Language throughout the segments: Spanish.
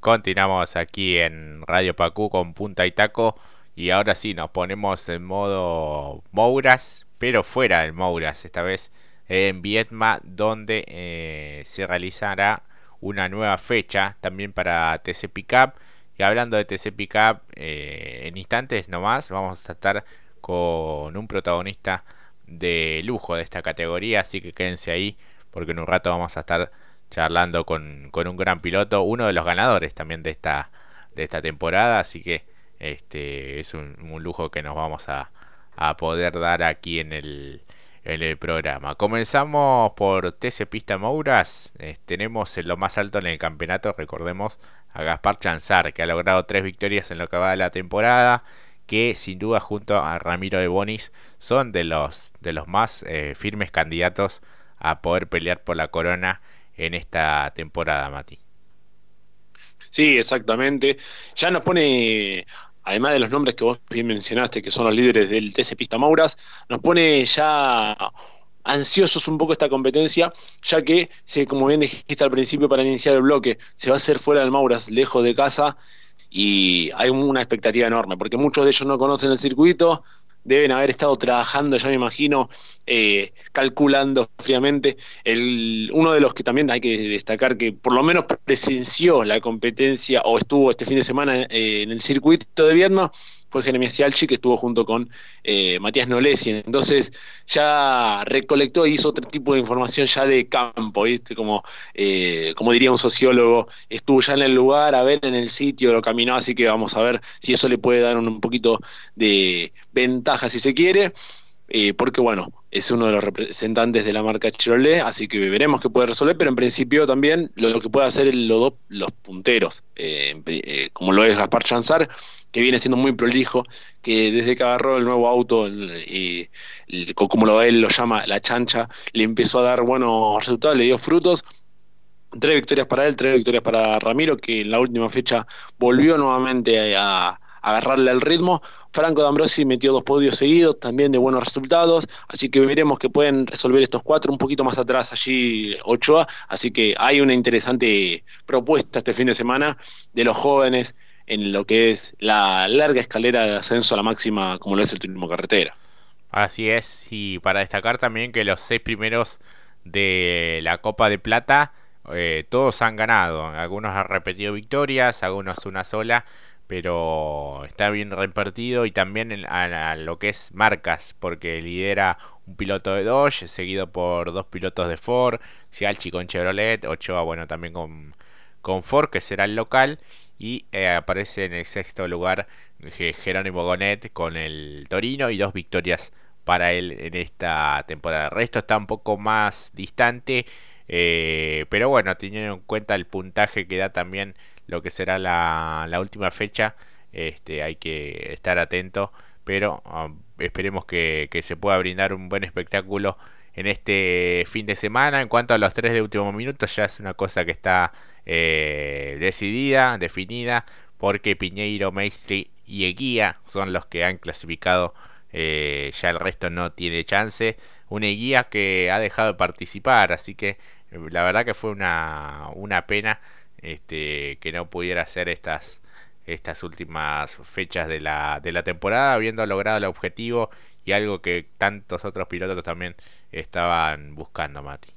Continuamos aquí en Radio Pacú con Punta y Taco y ahora sí nos ponemos en modo Mouras, pero fuera del Mouras, esta vez en Vietma, donde eh, se realizará una nueva fecha también para TC Pickup. Y hablando de TC Pickup, eh, en instantes nomás vamos a estar con un protagonista de lujo de esta categoría, así que quédense ahí porque en un rato vamos a estar charlando con, con un gran piloto, uno de los ganadores también de esta, de esta temporada, así que este es un, lujo que nos vamos a, a poder dar aquí en el, en el programa. Comenzamos por TC Pista Mouras. Eh, tenemos en lo más alto en el campeonato, recordemos, a Gaspar Chanzar, que ha logrado tres victorias en lo que va de la temporada. Que sin duda, junto a Ramiro de Bonis, son de los, de los más eh, firmes candidatos a poder pelear por la corona en esta temporada, Mati. Sí, exactamente. Ya nos pone, además de los nombres que vos bien mencionaste, que son los líderes del TC Pista Mauras, nos pone ya ansiosos un poco esta competencia, ya que, como bien dijiste al principio para iniciar el bloque, se va a hacer fuera del Mauras, lejos de casa, y hay una expectativa enorme, porque muchos de ellos no conocen el circuito, deben haber estado trabajando, ya me imagino, eh, calculando fríamente. El, uno de los que también hay que destacar que por lo menos presenció la competencia o estuvo este fin de semana eh, en el circuito de Vietnam fue Jeremías Cialchi, que estuvo junto con eh, Matías Nolesi. Entonces ya recolectó y hizo otro tipo de información ya de campo, ¿viste? Como, eh, como diría un sociólogo, estuvo ya en el lugar, a ver en el sitio, lo caminó, así que vamos a ver si eso le puede dar un, poquito de ventaja si se quiere. Eh, porque bueno, es uno de los representantes de la marca Chevrolet, así que veremos qué puede resolver, pero en principio también lo, que puede hacer los, los punteros, como lo es Gaspar Chanzar, que viene siendo muy prolijo, que desde que agarró el nuevo auto, como lo él lo llama, la chancha, le empezó a dar buenos resultados, le dio frutos. Tres victorias para él, tres victorias para Ramiro, que en la última fecha volvió nuevamente a, agarrarle el ritmo. Franco D'Ambrosi metió dos podios seguidos, también de buenos resultados, así que veremos que pueden resolver estos cuatro, un poquito más atrás allí Ochoa, así que hay una interesante propuesta este fin de semana de los jóvenes en lo que es la larga escalera de ascenso a la máxima como lo es el turismo carretera. Así es, y para destacar también que los seis primeros de la Copa de Plata eh, todos han ganado, algunos han repetido victorias, algunos una sola, pero está bien repartido y también a, lo que es marcas, porque lidera un piloto de Dodge, seguido por dos pilotos de Ford, Cialchi con Chevrolet, Ochoa bueno también con, con Ford, que será el local, y eh, aparece en el sexto lugar Jerónimo Gonet con el Torino y dos victorias para él en esta temporada. El resto está un poco más distante, eh, pero bueno, teniendo en cuenta el puntaje que da también lo que será la, última fecha, este, hay que estar atento, pero um, esperemos que, se pueda brindar un buen espectáculo en este fin de semana. En cuanto a los tres de último minuto, ya es una cosa que está eh, decidida, definida, porque Piñeiro, Maestri y Eguía son los que han clasificado. Eh, ya el resto no tiene chance. Una Eguía que ha dejado de participar, así que eh, la verdad que fue una pena este, que no pudiera hacer estas, estas últimas fechas de la, de la temporada, habiendo logrado el objetivo y algo que tantos otros pilotos también estaban buscando, Mati.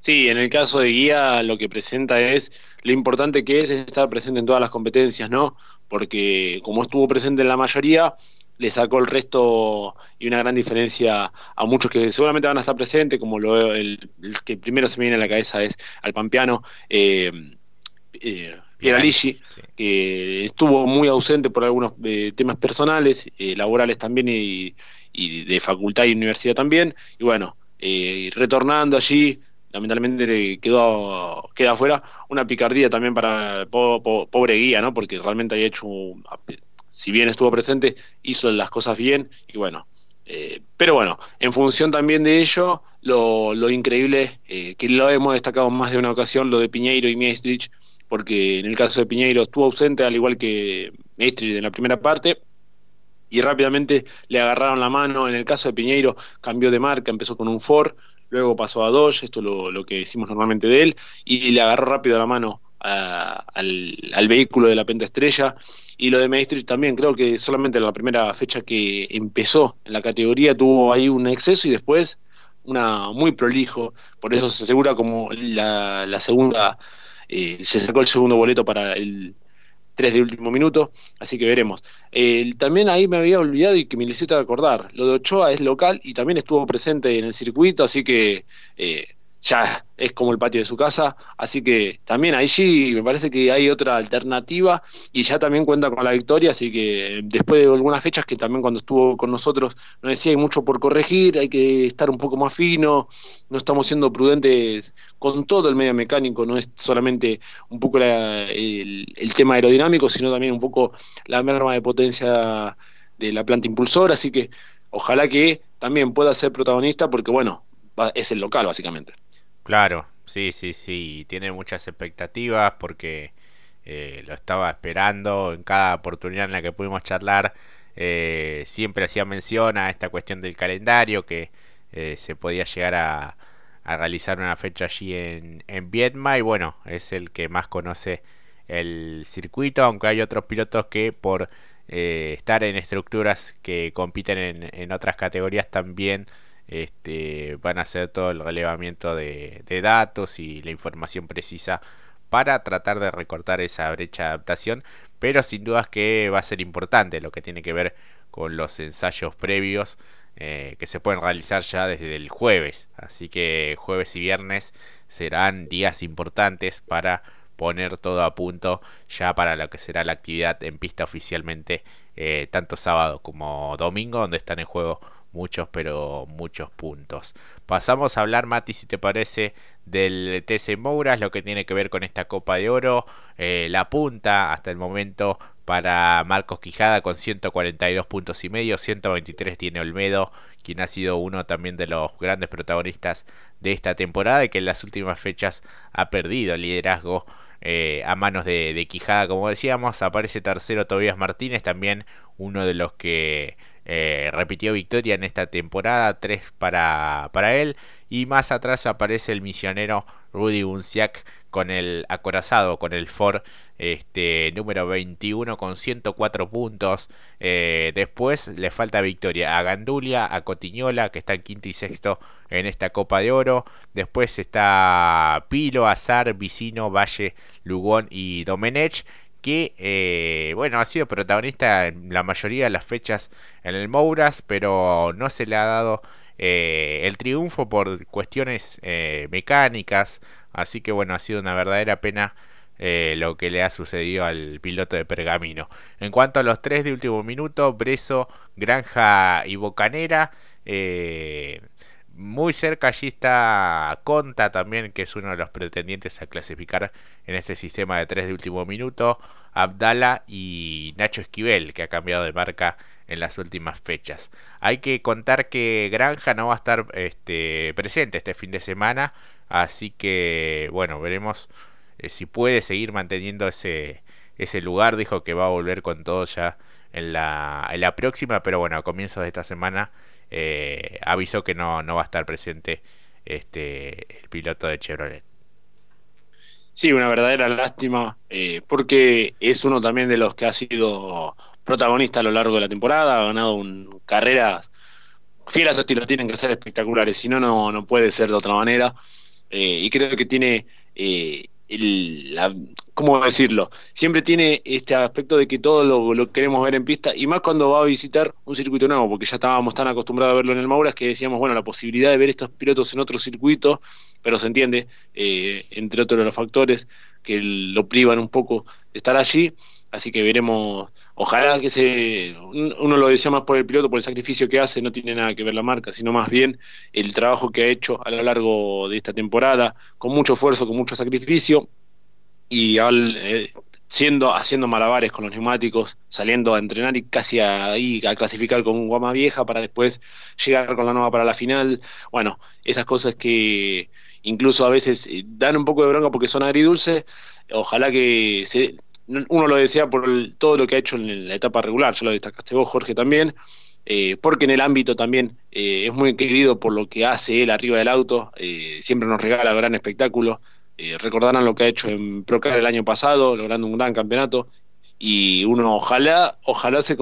Sí, en el caso de guía lo que presenta es lo importante que es estar presente en todas las competencias, ¿no? Porque como estuvo presente en la mayoría, le sacó el resto y una gran diferencia a muchos que seguramente van a estar presentes, como lo el, el que primero se me viene a la cabeza es al Pampiano, eh, eh, que estuvo muy ausente por algunos eh, temas personales, eh, laborales también y, y, de facultad y universidad también, y bueno, retornando allí lamentablemente quedó queda afuera una picardía también para el pobre guía no porque realmente había hecho si bien estuvo presente hizo las cosas bien y bueno eh, pero bueno en función también de ello lo, lo increíble eh, que lo hemos destacado más de una ocasión lo de Piñeiro y Maestrich porque en el caso de Piñeiro estuvo ausente al igual que Maestrich en la primera parte y rápidamente le agarraron la mano. En el caso de Piñeiro cambió de marca, empezó con un Ford, luego pasó a Dodge, esto es lo, que decimos normalmente de él, y le agarró rápido la mano al, vehículo de la Penta Estrella. Y lo de Maestri también, creo que solamente la primera fecha que empezó en la categoría tuvo ahí un exceso y después una muy prolijo, por eso se asegura como la, segunda, eh, se sacó el segundo boleto para el 3 de último minuto, así que veremos. también ahí me había olvidado y que me necesito acordar, lo de Ochoa es local y también estuvo presente en el circuito, así que eh, ya es como el patio de su casa, así que también sí me parece que hay otra alternativa y ya también cuenta con la victoria, así que después de algunas fechas que también cuando estuvo con nosotros nos decía hay mucho por corregir, hay que estar un poco más fino, no estamos siendo prudentes con todo el medio mecánico, no es solamente un poco el, el tema aerodinámico, sino también un poco la merma de potencia de la planta impulsora, así que ojalá que también pueda ser protagonista porque bueno, es el local básicamente. Claro, sí, sí, sí, tiene muchas expectativas porque eh, lo estaba esperando en cada oportunidad en la que pudimos charlar. Eh, siempre hacía mención a esta cuestión del calendario, que eh, se podía llegar a, realizar una fecha allí en, en Vietma y bueno, es el que más conoce el circuito, aunque hay otros pilotos que por estar en estructuras que compiten en, en otras categorías también este, van a hacer todo el relevamiento de, datos y la información precisa para tratar de recortar esa brecha de adaptación, pero sin dudas que va a ser importante lo que tiene que ver con los ensayos previos eh, que se pueden realizar ya desde el jueves, así que jueves y viernes serán días importantes para poner todo a punto ya para lo que será la actividad en pista oficialmente eh, tanto sábado como domingo donde están en juego muchos, pero muchos puntos. Pasamos a hablar, Mati, si te parece, del TC Mouras, lo que tiene que ver con esta Copa de Oro. Eh, la punta hasta el momento para Marcos Quijada con 142 puntos y medio, 123 tiene Olmedo, quien ha sido uno también de los grandes protagonistas de esta temporada y que en las últimas fechas ha perdido el liderazgo eh, a manos de, de, Quijada, como decíamos. Aparece tercero Tobías Martínez, también uno de los que eh, repitió victoria en esta temporada, 3 para, para él. Y más atrás aparece el misionero Rudy Bunciak con el acorazado, con el Ford este, número 21 con 104 puntos. Eh, después le falta victoria a Gandulia, a Cotiñola, que está en quinto y sexto en esta Copa de Oro. Después está Pilo, Azar, Vicino, Valle, Lugón y Domenech que eh, bueno ha sido protagonista en la mayoría de las fechas en el Mouras, pero no se le ha dado eh, el triunfo por cuestiones eh, mecánicas, así que bueno ha sido una verdadera pena lo que le ha sucedido al piloto de Pergamino. En cuanto a los tres de último minuto, Breso, Granja y Bocanera. Muy cerca allí está Conta también, que es uno de los pretendientes a clasificar en este sistema de tres de último minuto. Abdala y Nacho Esquivel, que ha cambiado de marca en las últimas fechas. Hay que contar que Granja no va a estar este, presente este fin de semana, así que bueno, veremos eh, si puede seguir manteniendo ese, ese lugar. Dijo que va a volver con todo ya en la, en la próxima, pero bueno, a comienzos de esta semana eh, avisó que no, no va a estar presente este, el piloto de Chevrolet. Sí, una verdadera lástima, eh, porque es uno también de los que ha sido protagonista a lo largo de la temporada, ha ganado un, carreras su estilo, tienen que ser espectaculares, si no, no puede ser de otra manera. Eh, y creo que tiene el, la, ¿cómo decirlo? Siempre tiene este aspecto de que todo lo, queremos ver en pista y más cuando va a visitar un circuito nuevo, porque ya estábamos tan acostumbrados a verlo en el Mauras que decíamos, bueno, la posibilidad de ver estos pilotos en otro circuito, pero se entiende, eh, entre otros los factores que lo privan un poco de estar allí. Así que veremos, ojalá que se, uno lo decía más por el piloto, por el sacrificio que hace, no tiene nada que ver la marca, sino más bien el trabajo que ha hecho a lo largo de esta temporada, con mucho esfuerzo, con mucho sacrificio, y al, eh, siendo, haciendo malabares con los neumáticos, saliendo a entrenar y casi a clasificar con guama vieja para después llegar con la nueva para la final. Bueno, esas cosas que incluso a veces eh, dan un poco de bronca porque son agridulces, ojalá que se, uno lo desea por todo lo que ha hecho en la etapa regular, ya lo destacaste vos, Jorge, también, eh, porque en el ámbito también eh, es muy querido por lo que hace él arriba del auto, eh, siempre nos regala gran espectáculo, recordarán lo que ha hecho en Procar el año pasado, logrando un gran campeonato. Y uno ojalá, ojalá se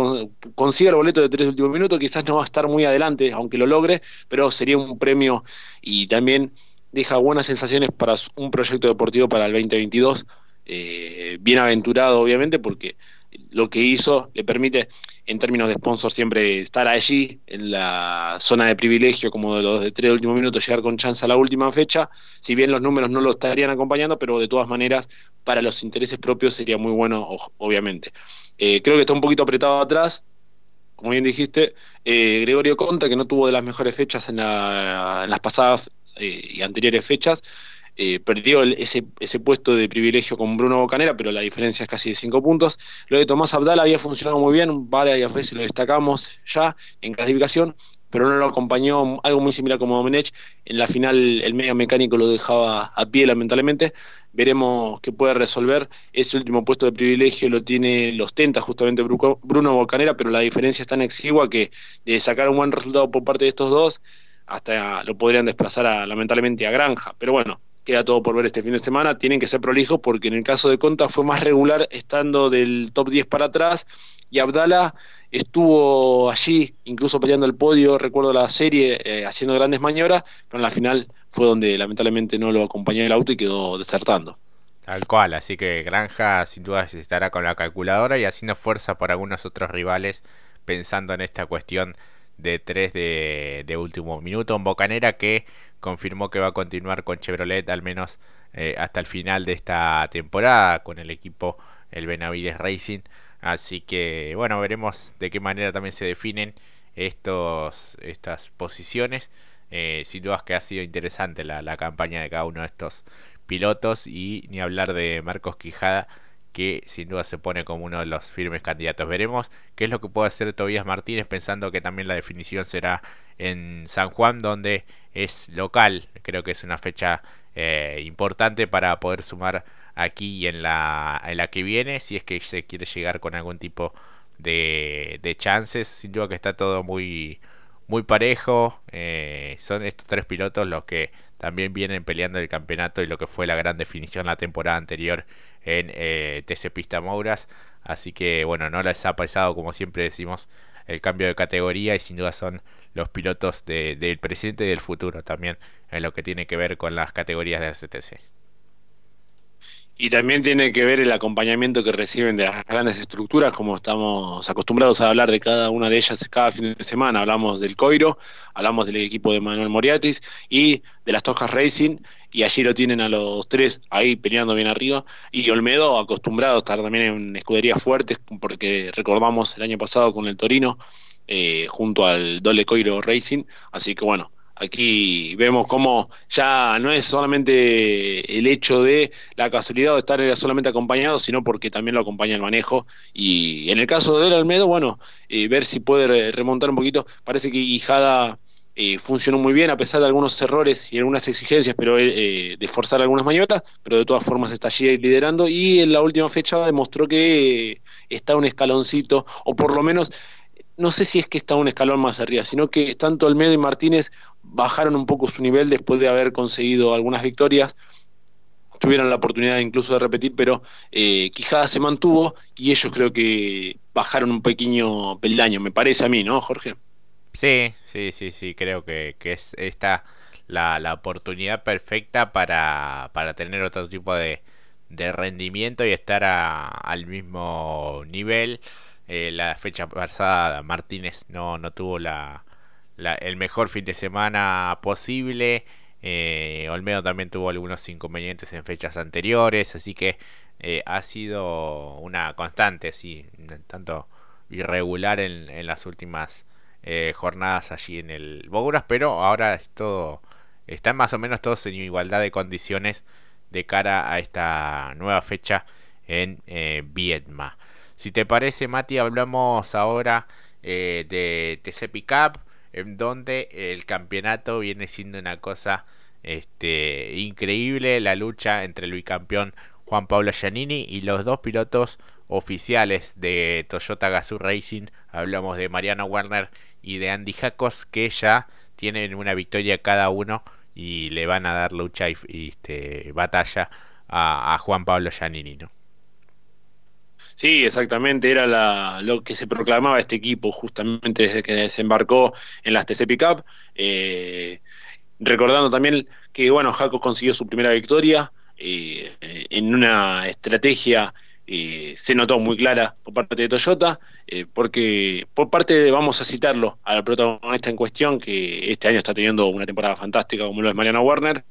consiga el boleto de tres últimos minutos, quizás no va a estar muy adelante, aunque lo logre, pero sería un premio y también deja buenas sensaciones para un proyecto deportivo para el 2022. Eh, bienaventurado, obviamente, porque lo que hizo le permite, en términos de sponsor, siempre estar allí, en la zona de privilegio, como de los de tres últimos minutos, llegar con chance a la última fecha. Si bien los números no lo estarían acompañando, pero de todas maneras, para los intereses propios sería muy bueno, obviamente. Eh, creo que está un poquito apretado atrás, como bien dijiste, eh, Gregorio Conta, que no tuvo de las mejores fechas en, las pasadas eh, y anteriores fechas, eh, perdió ese, ese, puesto de privilegio con Bruno Bocanera, pero la diferencia es casi de 5 puntos. Lo de Tomás Abdala había funcionado muy bien, varias veces lo destacamos ya en clasificación, pero no lo acompañó algo muy similar como Domenech. En la final el medio mecánico lo dejaba a pie lamentablemente. Veremos qué puede resolver. Ese último puesto de privilegio lo tiene, los tenta justamente Bruno Bocanera, pero la diferencia es tan exigua que de sacar un buen resultado por parte de estos dos, hasta lo podrían desplazar lamentablemente a Granja. Pero bueno, queda todo por ver este fin de semana, tienen que ser prolijos porque en el caso de Conta fue más regular estando del top 10 para atrás y Abdala estuvo allí, incluso peleando el podio, recuerdo la serie, eh, haciendo grandes maniobras, pero en la final fue donde lamentablemente no lo acompañó el auto y quedó desertando. Tal cual, así que Granja sin duda estará con la calculadora y haciendo fuerza por algunos otros rivales pensando en esta cuestión de tres de, de último minuto. En Bocanera que confirmó que va a continuar con Chevrolet al menos eh, hasta el final de esta temporada con el equipo el Benavides Racing. Así que bueno, veremos de qué manera también se definen estos, estas posiciones. Eh, sin dudas que ha sido interesante la, la campaña de cada uno de estos pilotos y ni hablar de Marcos Quijada que sin duda se pone como uno de los firmes candidatos. Veremos qué es lo que puede hacer Tobías Martínez, pensando que también la definición será en San Juan, donde es local. Creo que es una fecha eh, importante para poder sumar aquí y en la, en la que viene, si es que se quiere llegar con algún tipo de, de chances. Sin duda que está todo muy, muy parejo. Eh, son estos tres pilotos los que también vienen peleando el campeonato y lo que fue la gran definición la temporada anterior en eh, TC Pista Mouras. Así que bueno, no les ha pasado como siempre decimos el cambio de categoría y sin duda son los pilotos del presente y del futuro también en lo que tiene que ver con las categorías de CTC. Y también tiene que ver el acompañamiento que reciben de las grandes estructuras, como estamos acostumbrados a hablar de cada una de ellas cada fin de semana. Hablamos del Coiro, hablamos del equipo de Manuel Moriatis y de las Toscas Racing, y allí lo tienen a los tres ahí peleando bien arriba. Y Olmedo, acostumbrado a estar también en escuderías fuertes, porque recordamos el año pasado con el Torino, eh, junto al Dole Coiro Racing. Así que bueno, Aquí vemos cómo ya no es solamente el hecho de la casualidad de estar solamente acompañado, sino porque también lo acompaña el manejo. Y en el caso de Almedo, bueno, eh, ver si puede remontar un poquito. Parece que Guijada eh, funcionó muy bien a pesar de algunos errores y algunas exigencias, pero eh, de forzar algunas maniobras, pero de todas formas está allí liderando y en la última fecha demostró que está un escaloncito, o por lo menos no sé si es que está un escalón más arriba, sino que tanto Almedo y Martínez bajaron un poco su nivel después de haber conseguido algunas victorias. Tuvieron la oportunidad incluso de repetir, pero eh, Quijada se mantuvo y ellos creo que bajaron un pequeño peldaño, me parece a mí, ¿no, Jorge? Sí, sí, sí, sí, creo que, que es esta la, la oportunidad perfecta para, para tener otro tipo de, de rendimiento y estar al mismo nivel eh, la fecha pasada Martínez no, no tuvo la, el mejor fin de semana posible. Eh, Olmedo también tuvo algunos inconvenientes en fechas anteriores, así que eh, ha sido una constante, sí, tanto irregular en, en las últimas eh, jornadas allí en el Boguras, pero ahora es todo, están más o menos todos en igualdad de condiciones de cara a esta nueva fecha en Vietma. Si te parece, Mati, hablamos ahora eh, de TC Pickup, en donde el campeonato viene siendo una cosa este, increíble, la lucha entre el bicampeón Juan Pablo Giannini y los dos pilotos oficiales de Toyota Gazoo Racing, hablamos de Mariano Werner y de Andy Jacos, que ya tienen una victoria cada uno y le van a dar lucha y, este, batalla a, Juan Pablo Giannini, ¿no? Sí, exactamente, era lo que se proclamaba este equipo justamente desde que desembarcó en las TC Pickup. Eh, recordando también que, bueno, Jaco consiguió su primera victoria eh, en una estrategia eh, se notó muy clara por parte de Toyota, eh, porque por parte de, vamos a citarlo, al protagonista en cuestión, que este año está teniendo una temporada fantástica como lo es Mariano Werner,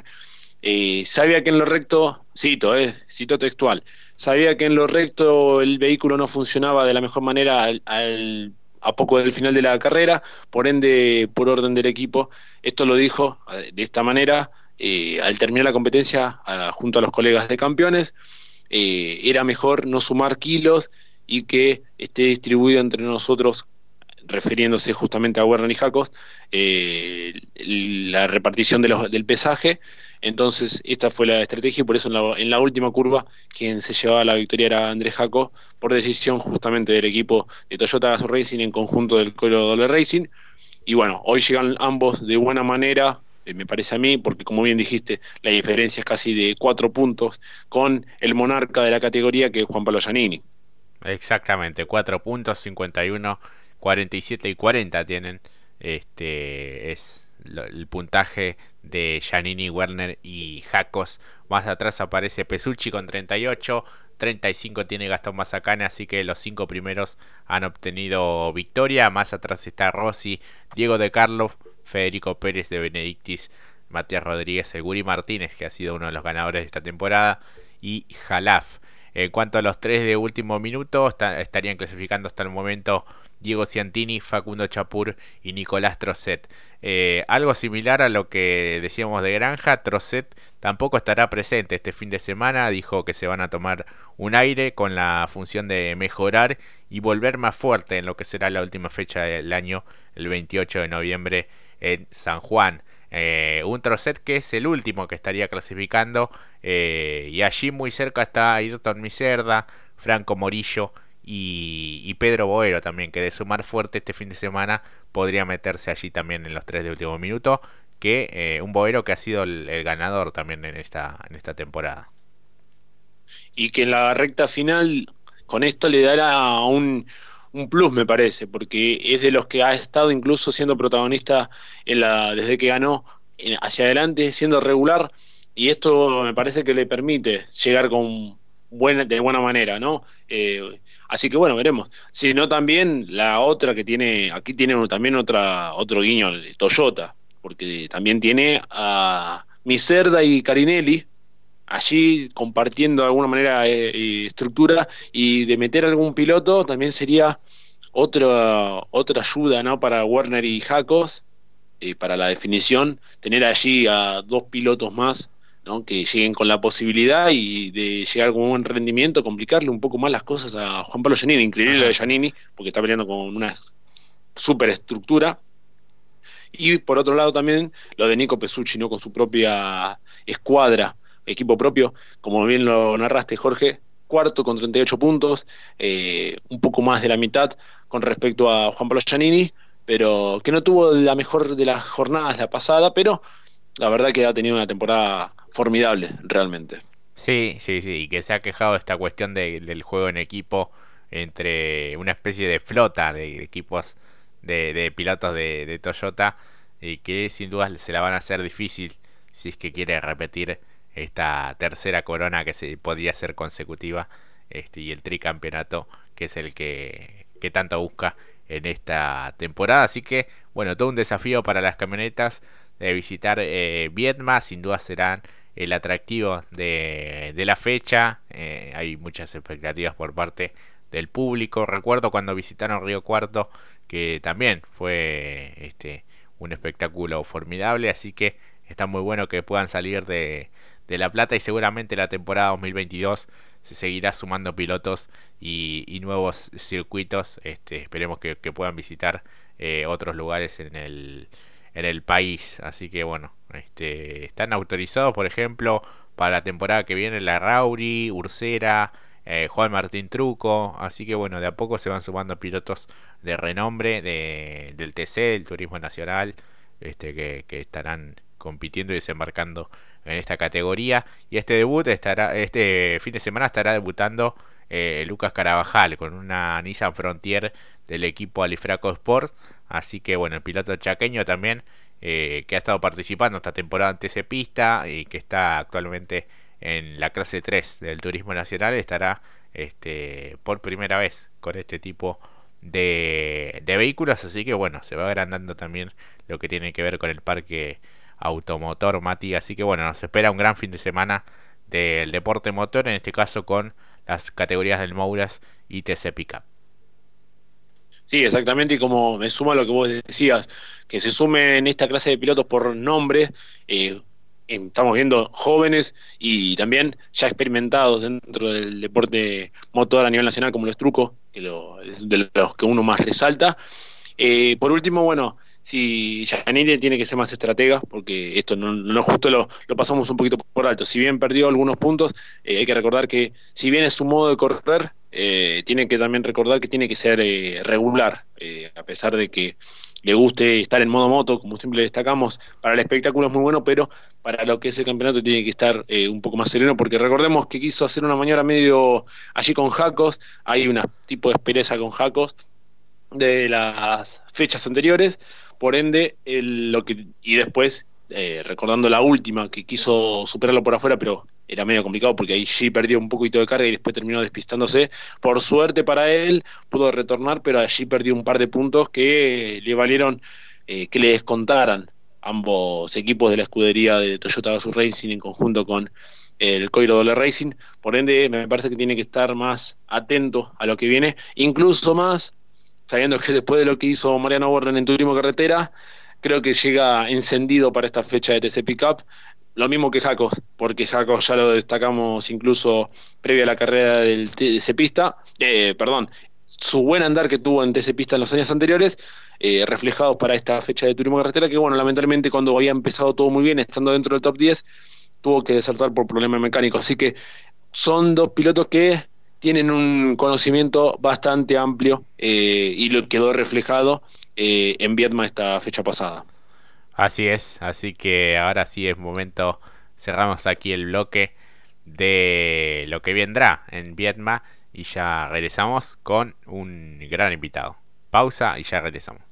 eh, sabía que en lo recto, cito, cito textual, sabía que en lo recto el vehículo no funcionaba de la mejor manera al, a poco del final de la carrera, por ende, por orden del equipo, esto lo dijo de esta manera al terminar la competencia junto a los colegas de campeones, eh, era mejor no sumar kilos y que esté distribuido entre nosotros, refiriéndose justamente a Werner y Jacos, eh, la repartición del pesaje. Entonces, esta fue la estrategia y por eso en la, última curva quien se llevaba la victoria era Andrés Jaco, por decisión justamente del equipo de Toyota Racing en conjunto del Colo Doble Racing. Y bueno, hoy llegan ambos de buena manera, eh, me parece a mí, porque como bien dijiste, la diferencia es casi de cuatro puntos con el monarca de la categoría que es Juan Pablo Giannini. Exactamente, cuatro puntos, 51, 47 y 40 tienen. Este es el puntaje de Giannini, Werner y Jacos. Más atrás aparece Pesucci con 38. 35 tiene Gastón Mazacane, así que los cinco primeros han obtenido victoria. Más atrás está Rossi, Diego de Carlos, Federico Pérez de Benedictis, Matías Rodríguez, Seguri Martínez, que ha sido uno de los ganadores de esta temporada, y Jalaf. En cuanto a los tres de último minuto, estarían clasificando hasta el momento Diego Ciantini, Facundo Chapur y Nicolás Trocet. Eh, algo similar a lo que decíamos de Granja, Trocet tampoco estará presente este fin de semana, dijo que se van a tomar un aire con la función de mejorar y volver más fuerte en lo que será la última fecha del año, el 28 de noviembre en San Juan. Eh, un Trocet que es el último que estaría clasificando. Eh, y allí muy cerca está Ayrton Miserda, Franco Morillo y, Pedro Boero también, que de sumar fuerte este fin de semana podría meterse allí también en los tres de último minuto. Que eh, un Boero que ha sido el, ganador también en esta, en esta temporada. Y que en la recta final, con esto le dará un, un plus, me parece, porque es de los que ha estado incluso siendo protagonista en la, desde que ganó hacia adelante, siendo regular, y esto me parece que le permite llegar con buena, de buena manera, ¿no? Eh, así que bueno, veremos. Si no también la otra que tiene, aquí tiene también otra, otro guiño, Toyota, porque también tiene a Miserda y Carinelli, allí compartiendo de alguna manera eh, eh, estructura y de meter algún piloto también sería otra otra ayuda ¿no? para Werner y Jacos eh, para la definición tener allí a dos pilotos más ¿no? que lleguen con la posibilidad y de llegar con un buen rendimiento complicarle un poco más las cosas a Juan Pablo Giannini incluir lo de Giannini porque está peleando con una superestructura y por otro lado también lo de Nico Pesucci ¿no? con su propia escuadra equipo propio, como bien lo narraste Jorge, cuarto con 38 puntos, eh, un poco más de la mitad con respecto a Juan Pablo Giannini, pero que no tuvo la mejor de las jornadas la pasada, pero la verdad que ha tenido una temporada formidable realmente. Sí, sí, sí, y que se ha quejado esta cuestión del juego en equipo entre una especie de flota de equipos de, pilotos de, de Toyota y que sin duda se la van a hacer difícil si es que quiere repetir esta tercera corona que se podría ser consecutiva este, y el tricampeonato que es el que, que tanto busca en esta temporada. Así que, bueno, todo un desafío para las camionetas de visitar eh, sin duda serán el atractivo de, de la fecha. Eh, hay muchas expectativas por parte del público. Recuerdo cuando visitaron Río Cuarto que también fue este un espectáculo formidable, así que está muy bueno que puedan salir de, de La Plata y seguramente la temporada 2022 se seguirá sumando pilotos y, nuevos circuitos. Este, esperemos que, puedan visitar eh, otros lugares en el, en el país. Así que bueno, este, están autorizados, por ejemplo, para la temporada que viene la Rauri, Ursera, eh, Juan Martín Truco. Así que bueno, de a poco se van sumando pilotos de renombre de, del TC, del Turismo Nacional, este, que, estarán compitiendo y desembarcando en esta categoría. Y este debut estará, este fin de semana estará debutando eh, Lucas Carabajal con una Nissan Frontier del equipo Alifraco Sport. Así que bueno, el piloto chaqueño también eh, que ha estado participando esta temporada en TC Pista y que está actualmente en la clase 3 del Turismo Nacional estará este, por primera vez con este tipo de, vehículos. Así que bueno, se va agrandando también lo que tiene que ver con el parque automotor Mati. Así que bueno, nos espera un gran fin de semana del deporte motor, en este caso con las categorías del Mouras y TC Pickup. Sí, exactamente, y como me suma lo que vos decías, que se sume en esta clase de pilotos por nombre, eh, estamos viendo jóvenes y también ya experimentados dentro del deporte motor a nivel nacional, como los trucos, que lo, es de los que uno más resalta. Eh, por último, bueno, si Janine tiene que ser más estratega, porque esto no, no justo lo, pasamos un poquito por alto. Si bien perdió algunos puntos, eh, hay que recordar que si bien es su modo de correr, eh, tiene que también recordar que tiene que ser eh, regular, a pesar de que le guste estar en modo moto, como siempre destacamos, para el espectáculo es muy bueno, pero para lo que es el campeonato tiene que estar un poco más sereno, porque recordemos que quiso hacer una maniobra medio allí con Jacos, hay un tipo de espereza con Jacos de las fechas anteriores, por ende, lo que, y después, eh, recordando la última, que quiso superarlo por afuera, pero era medio complicado porque ahí perdió un poquito de carga y después terminó despistándose. Por suerte para él, pudo retornar, pero allí perdió un par de puntos que le valieron eh, que le descontaran ambos equipos de la escudería de Toyota Gazoo Racing en conjunto con el Coiro Dole Racing. Por ende, me parece que tiene que estar más atento a lo que viene, incluso más sabiendo que después de lo que hizo Mariano Warren en Turismo Carretera, creo que llega encendido para esta fecha de TC Pickup. Lo mismo que Jaco, porque Jaco ya lo destacamos incluso previo a la carrera del TC Pista, eh, perdón, su buen andar que tuvo en TC Pista en los años anteriores, eh, reflejados para esta fecha de Turismo Carretera, que bueno, lamentablemente cuando había empezado todo muy bien, estando dentro del top 10, tuvo que desertar por problemas mecánicos. Así que son dos pilotos que tienen un conocimiento bastante amplio eh, y lo quedó reflejado eh, en Vietma esta fecha pasada. Así es, así que ahora sí es momento, cerramos aquí el bloque de lo que vendrá en Vietma y ya regresamos con un gran invitado. Pausa y ya regresamos.